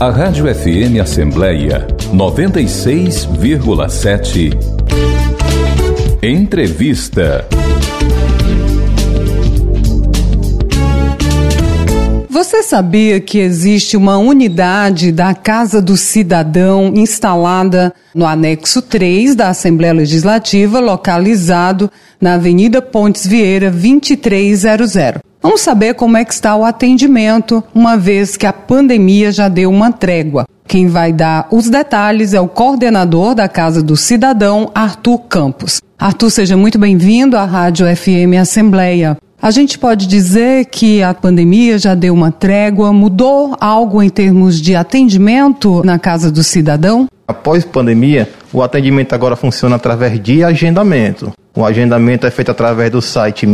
A Rádio FM Assembleia 96,7. Entrevista. Você sabia que existe uma unidade da Casa do Cidadão instalada no anexo 3 da Assembleia Legislativa, localizado na Avenida Pontes Vieira 2300? Vamos saber como é que está o atendimento, uma vez que a pandemia já deu uma trégua. Quem vai dar os detalhes é o coordenador da Casa do Cidadão, Arthur Campos. Arthur, seja muito bem-vindo à Rádio FM Assembleia. A gente pode dizer que a pandemia já deu uma trégua, mudou algo em termos de atendimento na Casa do Cidadão? Após pandemia, o atendimento agora funciona através de agendamento. O agendamento é feito através do site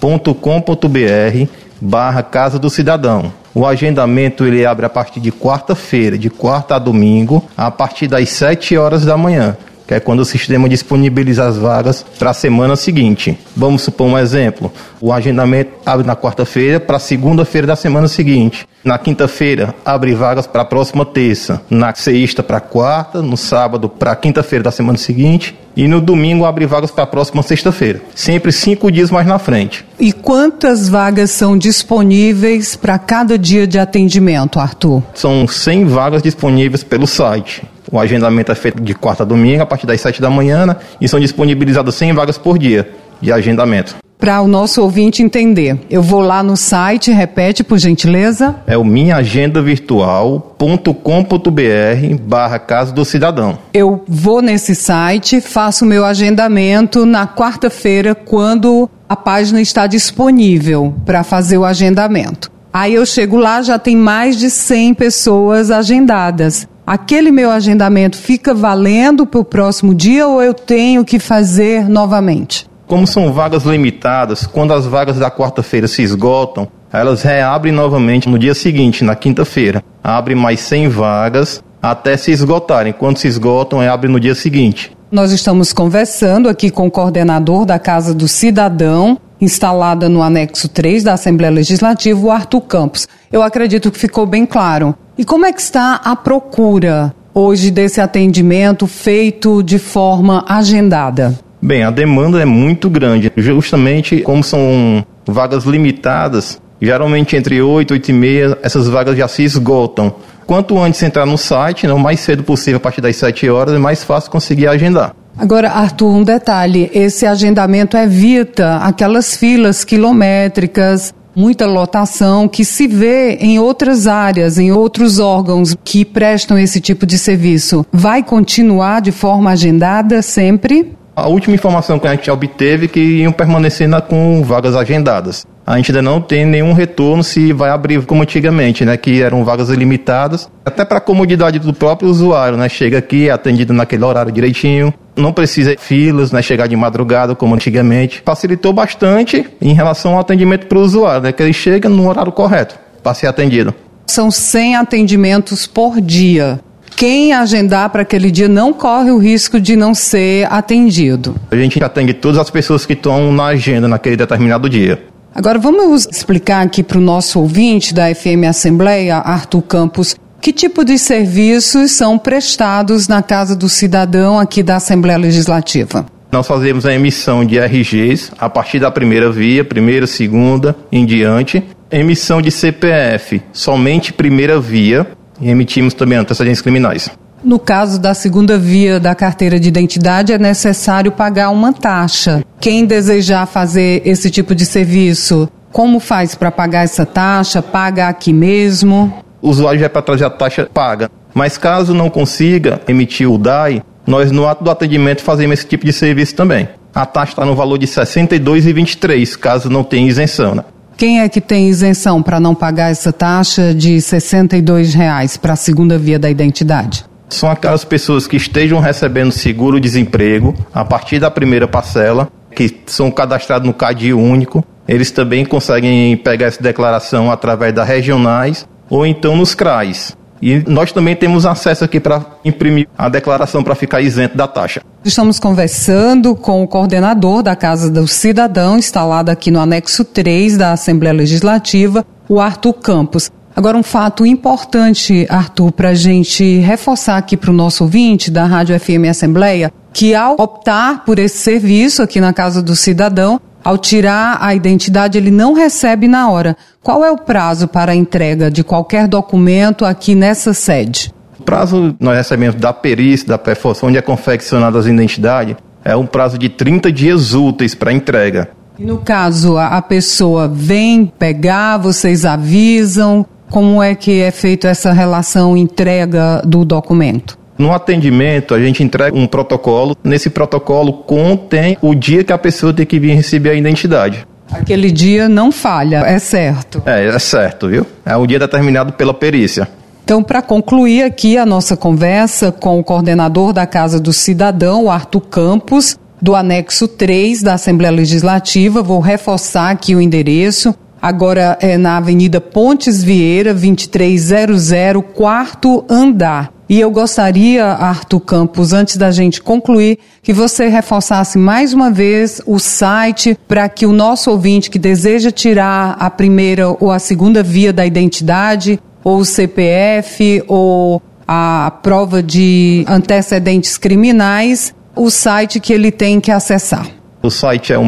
minhaagendavirtual.com.br barra Casa do Cidadão. O agendamento ele abre a partir de quarta-feira, de quarta a domingo, a partir das 7 horas da manhã que é quando o sistema disponibiliza as vagas para a semana seguinte. Vamos supor um exemplo: o agendamento abre na quarta-feira para a segunda-feira da semana seguinte. Na quinta-feira, abre vagas para a próxima terça. Na sexta, para a quarta. No sábado, para a quinta-feira da semana seguinte. E no domingo, abre vagas para a próxima sexta-feira. Sempre cinco dias mais na frente. E quantas vagas são disponíveis para cada dia de atendimento, Arthur? São 100 vagas disponíveis pelo site. O agendamento é feito de quarta a domingo, a partir das 7 da manhã, né? e são disponibilizadas 100 vagas por dia de agendamento. Para o nosso ouvinte entender, eu vou lá no site, repete por gentileza. É o minhaagendavirtual.com.br barra Casa do Cidadão. Eu vou nesse site, faço o meu agendamento na quarta-feira, quando a página está disponível para fazer o agendamento. Aí eu chego lá, já tem mais de 100 pessoas agendadas aquele meu agendamento fica valendo para o próximo dia ou eu tenho que fazer novamente? Como são vagas limitadas, quando as vagas da quarta-feira se esgotam, elas reabrem novamente no dia seguinte, na quinta-feira. Abre mais 100 vagas até se esgotarem. Quando se esgotam, abre no dia seguinte. Nós estamos conversando aqui com o coordenador da Casa do Cidadão, instalada no anexo 3 da Assembleia Legislativa, o Arthur Campos. Eu acredito que ficou bem claro. E como é que está a procura hoje desse atendimento feito de forma agendada? Bem, a demanda é muito grande, justamente como são vagas limitadas, geralmente entre 8 e 8 e meia, essas vagas já se esgotam. Quanto antes entrar no site, né, o mais cedo possível, a partir das 7 horas, é mais fácil conseguir agendar. Agora, Arthur, um detalhe: esse agendamento evita aquelas filas quilométricas, muita lotação que se vê em outras áreas, em outros órgãos que prestam esse tipo de serviço. Vai continuar de forma agendada sempre? A última informação que a gente obteve é que iam permanecer na, com vagas agendadas a gente ainda não tem nenhum retorno se vai abrir como antigamente, né, que eram vagas ilimitadas, até para a comodidade do próprio usuário, né, chega aqui, é atendido naquele horário direitinho, não precisa filas, né, chegar de madrugada como antigamente. Facilitou bastante em relação ao atendimento para o usuário, né, que ele chega no horário correto para ser atendido. São 100 atendimentos por dia quem agendar para aquele dia não corre o risco de não ser atendido. A gente atende todas as pessoas que estão na agenda naquele determinado dia. Agora vamos explicar aqui para o nosso ouvinte da FM Assembleia, Arthur Campos, que tipo de serviços são prestados na Casa do Cidadão aqui da Assembleia Legislativa? Nós fazemos a emissão de RGs a partir da primeira via, primeira, segunda, em diante. Emissão de CPF, somente primeira via. E emitimos também antecedentes criminais. No caso da segunda via da carteira de identidade, é necessário pagar uma taxa. Quem desejar fazer esse tipo de serviço, como faz para pagar essa taxa? Paga aqui mesmo? O usuário já é para trazer a taxa paga. Mas caso não consiga emitir o DAI, nós no ato do atendimento fazemos esse tipo de serviço também. A taxa está no valor de R$ 62,23, caso não tenha isenção. Né? Quem é que tem isenção para não pagar essa taxa de R$ 62,00 para a segunda via da identidade? são aquelas pessoas que estejam recebendo seguro-desemprego a partir da primeira parcela, que são cadastrados no CAD único. Eles também conseguem pegar essa declaração através das regionais ou então nos CRAs. E nós também temos acesso aqui para imprimir a declaração para ficar isento da taxa. Estamos conversando com o coordenador da Casa do Cidadão, instalada aqui no anexo 3 da Assembleia Legislativa, o Arthur Campos. Agora, um fato importante, Arthur, para a gente reforçar aqui para o nosso ouvinte da Rádio FM Assembleia, que ao optar por esse serviço aqui na Casa do Cidadão, ao tirar a identidade, ele não recebe na hora. Qual é o prazo para a entrega de qualquer documento aqui nessa sede? O prazo nós recebemos da perícia, da PEFOS, onde é confeccionada as identidades, é um prazo de 30 dias úteis para entrega. E no caso, a pessoa vem pegar, vocês avisam, como é que é feita essa relação entrega do documento? No atendimento, a gente entrega um protocolo. Nesse protocolo contém o dia que a pessoa tem que vir receber a identidade. Aquele dia não falha, é certo. É, é certo, viu? É o dia determinado pela perícia. Então, para concluir aqui a nossa conversa com o coordenador da Casa do Cidadão, Arthur Campos, do anexo 3 da Assembleia Legislativa, vou reforçar aqui o endereço. Agora é na Avenida Pontes Vieira, 2300, quarto andar. E eu gostaria, Arthur Campos, antes da gente concluir, que você reforçasse mais uma vez o site para que o nosso ouvinte que deseja tirar a primeira ou a segunda via da identidade, ou o CPF, ou a prova de antecedentes criminais, o site que ele tem que acessar. O site é o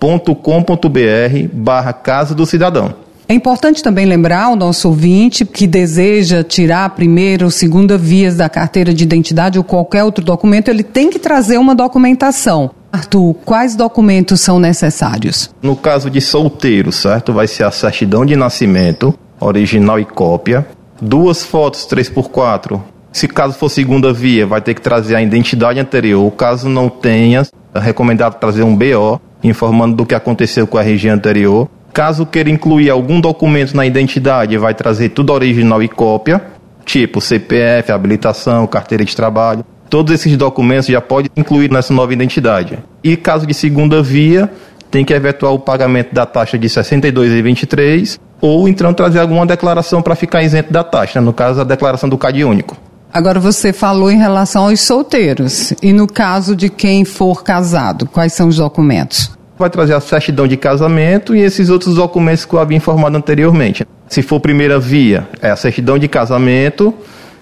minhaagendavirtual.com.br barra Casa do Cidadão. É importante também lembrar ao nosso ouvinte que deseja tirar a primeira ou segunda vias da carteira de identidade ou qualquer outro documento, ele tem que trazer uma documentação. Arthur, quais documentos são necessários? No caso de solteiro, certo? Vai ser a certidão de nascimento, original e cópia, duas fotos 3x4. Se caso for segunda via, vai ter que trazer a identidade anterior. Caso não tenha, é recomendado trazer um BO, informando do que aconteceu com a região anterior Caso queira incluir algum documento na identidade, vai trazer tudo original e cópia, tipo CPF, habilitação, carteira de trabalho. Todos esses documentos já pode incluir nessa nova identidade. E caso de segunda via, tem que efetuar o pagamento da taxa de R$ 62,23 ou então trazer alguma declaração para ficar isento da taxa, no caso a declaração do CAD único. Agora você falou em relação aos solteiros e no caso de quem for casado, quais são os documentos? vai trazer a certidão de casamento e esses outros documentos que eu havia informado anteriormente. Se for primeira via, é a certidão de casamento,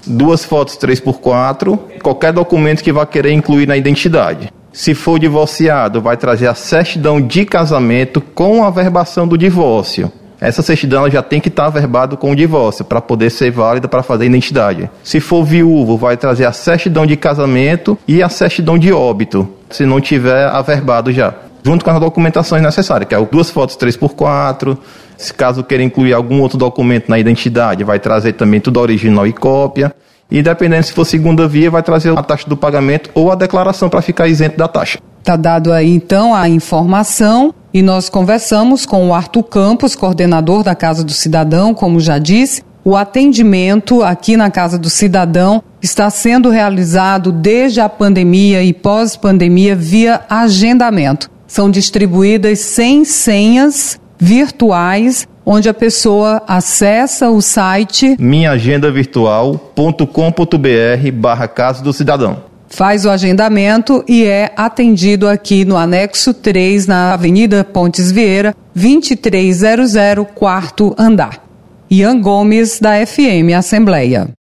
duas fotos 3x4, qualquer documento que vá querer incluir na identidade. Se for divorciado, vai trazer a certidão de casamento com a verbação do divórcio. Essa certidão já tem que estar averbado com o divórcio para poder ser válida para fazer a identidade. Se for viúvo, vai trazer a certidão de casamento e a certidão de óbito, se não tiver averbado já junto com as documentações necessárias, que é duas fotos 3x4. Se caso queira incluir algum outro documento na identidade, vai trazer também tudo original e cópia. E dependendo se for segunda via, vai trazer a taxa do pagamento ou a declaração para ficar isento da taxa. Está dado aí então a informação e nós conversamos com o Arthur Campos, coordenador da Casa do Cidadão, como já disse. O atendimento aqui na Casa do Cidadão está sendo realizado desde a pandemia e pós-pandemia via agendamento são distribuídas 100 senhas virtuais onde a pessoa acessa o site minhaagendavirtual.com.br barra Casa do Cidadão. Faz o agendamento e é atendido aqui no anexo 3, na Avenida Pontes Vieira, 2300, quarto andar. Ian Gomes, da FM Assembleia.